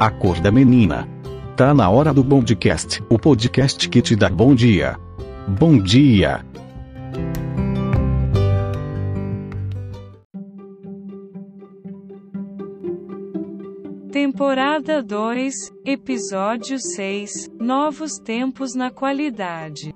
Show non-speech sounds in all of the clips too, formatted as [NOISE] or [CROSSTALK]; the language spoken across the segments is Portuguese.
A cor da menina. Tá na hora do Bondcast, o podcast que te dá bom dia. Bom dia. Temporada 2, Episódio 6 Novos Tempos na Qualidade.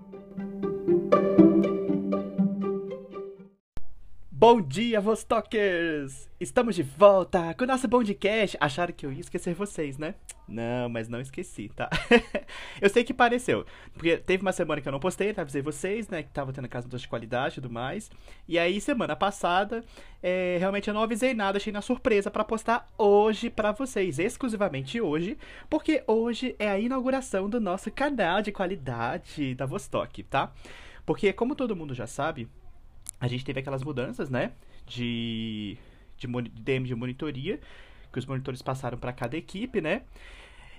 Bom dia, Vostokers! Estamos de volta com o nosso podcast. Acharam que eu ia esquecer vocês, né? Não, mas não esqueci, tá? [LAUGHS] eu sei que pareceu. Porque teve uma semana que eu não postei, tá? Avisei vocês, né? Que tava tendo casa de qualidade e tudo mais. E aí, semana passada, é, realmente eu não avisei nada, achei na surpresa para postar hoje para vocês. Exclusivamente hoje. Porque hoje é a inauguração do nosso canal de qualidade da Vostok, tá? Porque, como todo mundo já sabe, a gente teve aquelas mudanças, né? De, de, de DM de monitoria, que os monitores passaram para cada equipe, né?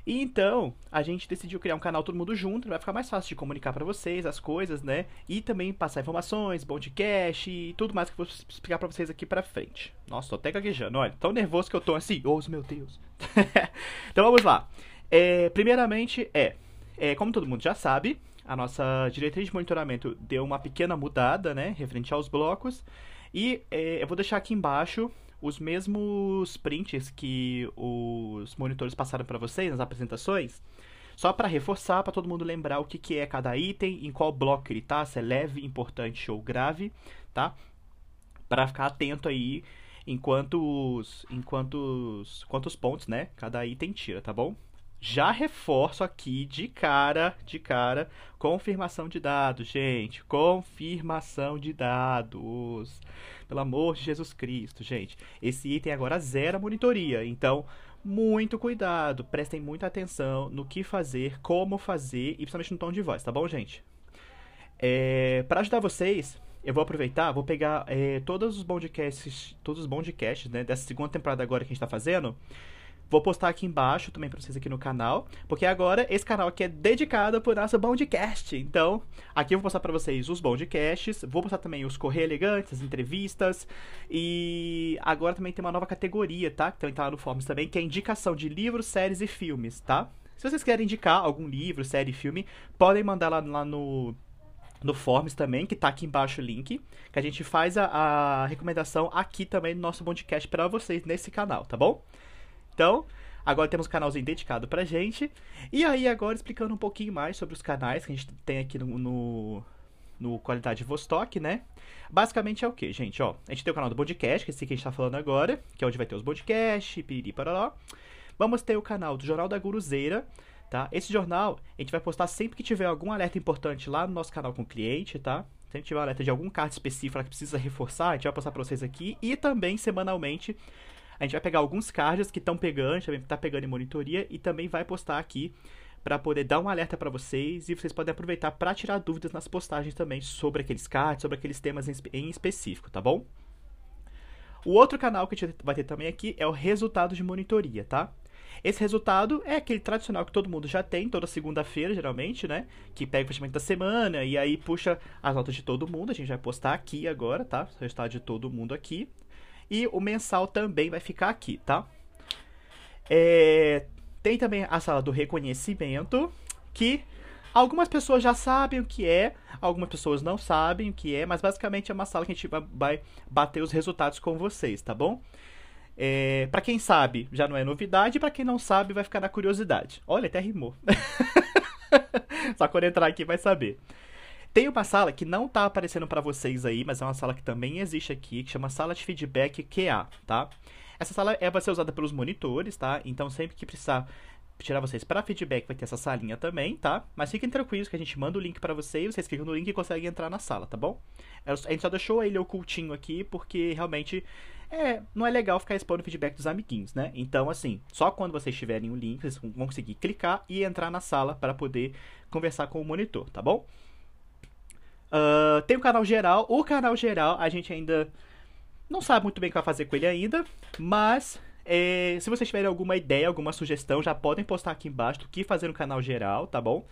E então, a gente decidiu criar um canal todo mundo junto, vai ficar mais fácil de comunicar para vocês as coisas, né? E também passar informações, podcast e tudo mais que eu vou explicar para vocês aqui pra frente. Nossa, tô até gaguejando, olha, tão nervoso que eu tô assim, oh meu Deus. [LAUGHS] então vamos lá. É, primeiramente, é, é, como todo mundo já sabe, a nossa diretriz de monitoramento deu uma pequena mudada, né, referente aos blocos. E é, eu vou deixar aqui embaixo os mesmos prints que os monitores passaram para vocês nas apresentações, só para reforçar, para todo mundo lembrar o que, que é cada item, em qual bloco ele tá, se é leve, importante ou grave, tá? Para ficar atento aí enquanto os, enquanto os, quantos pontos, né, cada item tira, tá bom? Já reforço aqui de cara, de cara, confirmação de dados, gente. Confirmação de dados. Pelo amor de Jesus Cristo, gente. Esse item agora zera monitoria. Então, muito cuidado, prestem muita atenção no que fazer, como fazer e principalmente no tom de voz, tá bom, gente? É, Para ajudar vocês, eu vou aproveitar, vou pegar é, todos os bondcasts, todos os bondcasts, né, dessa segunda temporada agora que a gente está fazendo Vou postar aqui embaixo também pra vocês aqui no canal, porque agora esse canal aqui é dedicado por nosso Bondcast. Então, aqui eu vou postar para vocês os Bondcasts, vou postar também os Correio Elegantes, as entrevistas, e agora também tem uma nova categoria, tá? Também tá lá no Forms também, que é indicação de livros, séries e filmes, tá? Se vocês querem indicar algum livro, série, filme, podem mandar lá, lá no, no Forms também, que tá aqui embaixo o link, que a gente faz a, a recomendação aqui também no nosso podcast para vocês nesse canal, tá bom? Então, agora temos um canalzinho dedicado pra gente. E aí, agora explicando um pouquinho mais sobre os canais que a gente tem aqui no, no, no Qualidade Vostok, né? Basicamente é o que, gente? Ó, a gente tem o canal do podcast, que é esse que a gente tá falando agora, que é onde vai ter os podcasts, piriri, parará. Vamos ter o canal do Jornal da Guruzeira, tá? Esse jornal a gente vai postar sempre que tiver algum alerta importante lá no nosso canal com o cliente, tá? Se a gente tiver um alerta de algum card específico que precisa reforçar, a gente vai postar pra vocês aqui. E também, semanalmente, a gente vai pegar alguns cards que estão pegando, a gente tá pegando em monitoria e também vai postar aqui para poder dar um alerta para vocês e vocês podem aproveitar para tirar dúvidas nas postagens também sobre aqueles cards, sobre aqueles temas em específico, tá bom? O outro canal que a gente vai ter também aqui é o resultado de monitoria, tá? Esse resultado é aquele tradicional que todo mundo já tem, toda segunda-feira, geralmente, né? Que pega o fechamento da semana e aí puxa as notas de todo mundo. A gente vai postar aqui agora, tá? O resultado de todo mundo aqui. E o mensal também vai ficar aqui, tá? É, tem também a sala do reconhecimento, que algumas pessoas já sabem o que é, algumas pessoas não sabem o que é, mas basicamente é uma sala que a gente vai bater os resultados com vocês, tá bom? É, para quem sabe, já não é novidade, para quem não sabe, vai ficar na curiosidade. Olha, até rimou. [LAUGHS] Só quando entrar aqui vai saber. Tem uma sala que não tá aparecendo para vocês aí, mas é uma sala que também existe aqui, que chama Sala de Feedback QA, tá? Essa sala é, vai ser usada pelos monitores, tá? Então sempre que precisar tirar vocês para feedback vai ter essa salinha também, tá? Mas fiquem tranquilos que a gente manda o link para vocês, vocês clicam no link e conseguem entrar na sala, tá bom? A gente só deixou ele ocultinho aqui porque realmente é, não é legal ficar expondo feedback dos amiguinhos, né? Então, assim, só quando vocês tiverem o link, vocês vão conseguir clicar e entrar na sala para poder conversar com o monitor, tá bom? Uh, tem o canal geral. O canal geral a gente ainda não sabe muito bem o que vai fazer com ele ainda, mas é, se vocês tiverem alguma ideia, alguma sugestão, já podem postar aqui embaixo do que fazer no canal geral, tá bom?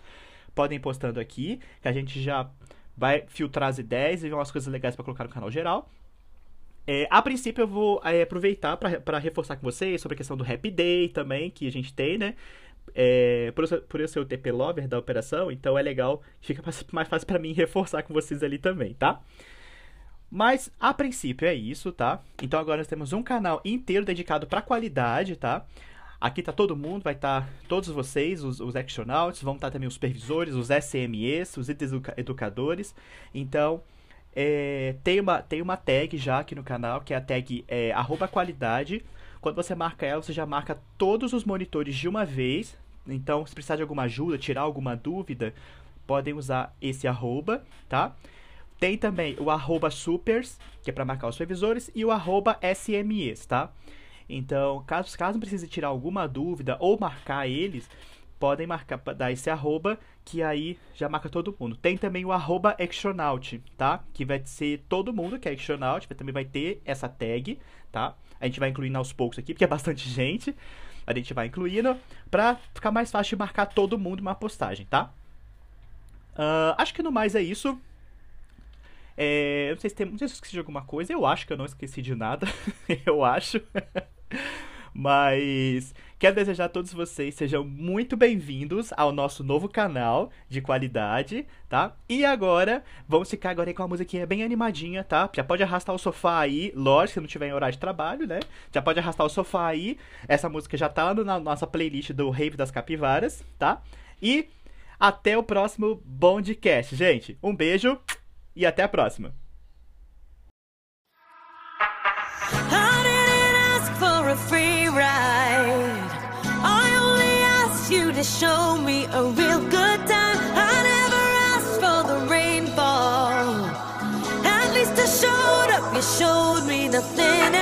Podem postando aqui, que a gente já vai filtrar as ideias e ver umas coisas legais para colocar no canal geral. É, a princípio eu vou é, aproveitar para reforçar com vocês sobre a questão do Happy Day também, que a gente tem, né? É, por, por eu ser o TP Lover da operação, então é legal, fica mais, [LAUGHS] mais fácil para mim reforçar com vocês ali também, tá? Mas a princípio é isso, tá? Então agora nós temos um canal inteiro dedicado para qualidade, tá? Aqui tá todo mundo, vai estar tá todos vocês, os, os Actionauts, vão estar tá também os supervisores, os SMEs, os educadores. Então, é, tem, uma, tem uma tag já aqui no canal, que é a tag é, qualidade. Quando você marca ela, você já marca todos os monitores de uma vez. Então, se precisar de alguma ajuda, tirar alguma dúvida, podem usar esse arroba, tá? Tem também o arroba supers, que é para marcar os supervisores, e o arroba SMEs, tá? Então, caso, caso precise tirar alguma dúvida ou marcar eles, podem marcar, dar esse arroba, que aí já marca todo mundo. Tem também o arroba Actionaut, tá? Que vai ser todo mundo que é Actionaut, também vai ter essa tag, tá? A gente vai incluindo aos poucos aqui, porque é bastante [LAUGHS] gente. A gente vai incluindo pra ficar mais fácil de marcar todo mundo uma postagem, tá? Uh, acho que no mais é isso. É, não sei se tem, não sei se eu esqueci de alguma coisa. Eu acho que eu não esqueci de nada. [LAUGHS] eu acho. [LAUGHS] Mas quero desejar a todos vocês sejam muito bem-vindos ao nosso novo canal de qualidade, tá? E agora, vamos ficar agora com uma musiquinha bem animadinha, tá? Já pode arrastar o sofá aí, lógico, se não tiver em horário de trabalho, né? Já pode arrastar o sofá aí. Essa música já tá na nossa playlist do Rave das Capivaras, tá? E até o próximo Bondcast, gente. Um beijo e até a próxima. To show me a real good time. I never asked for the rainfall. At least I showed up, you showed me nothing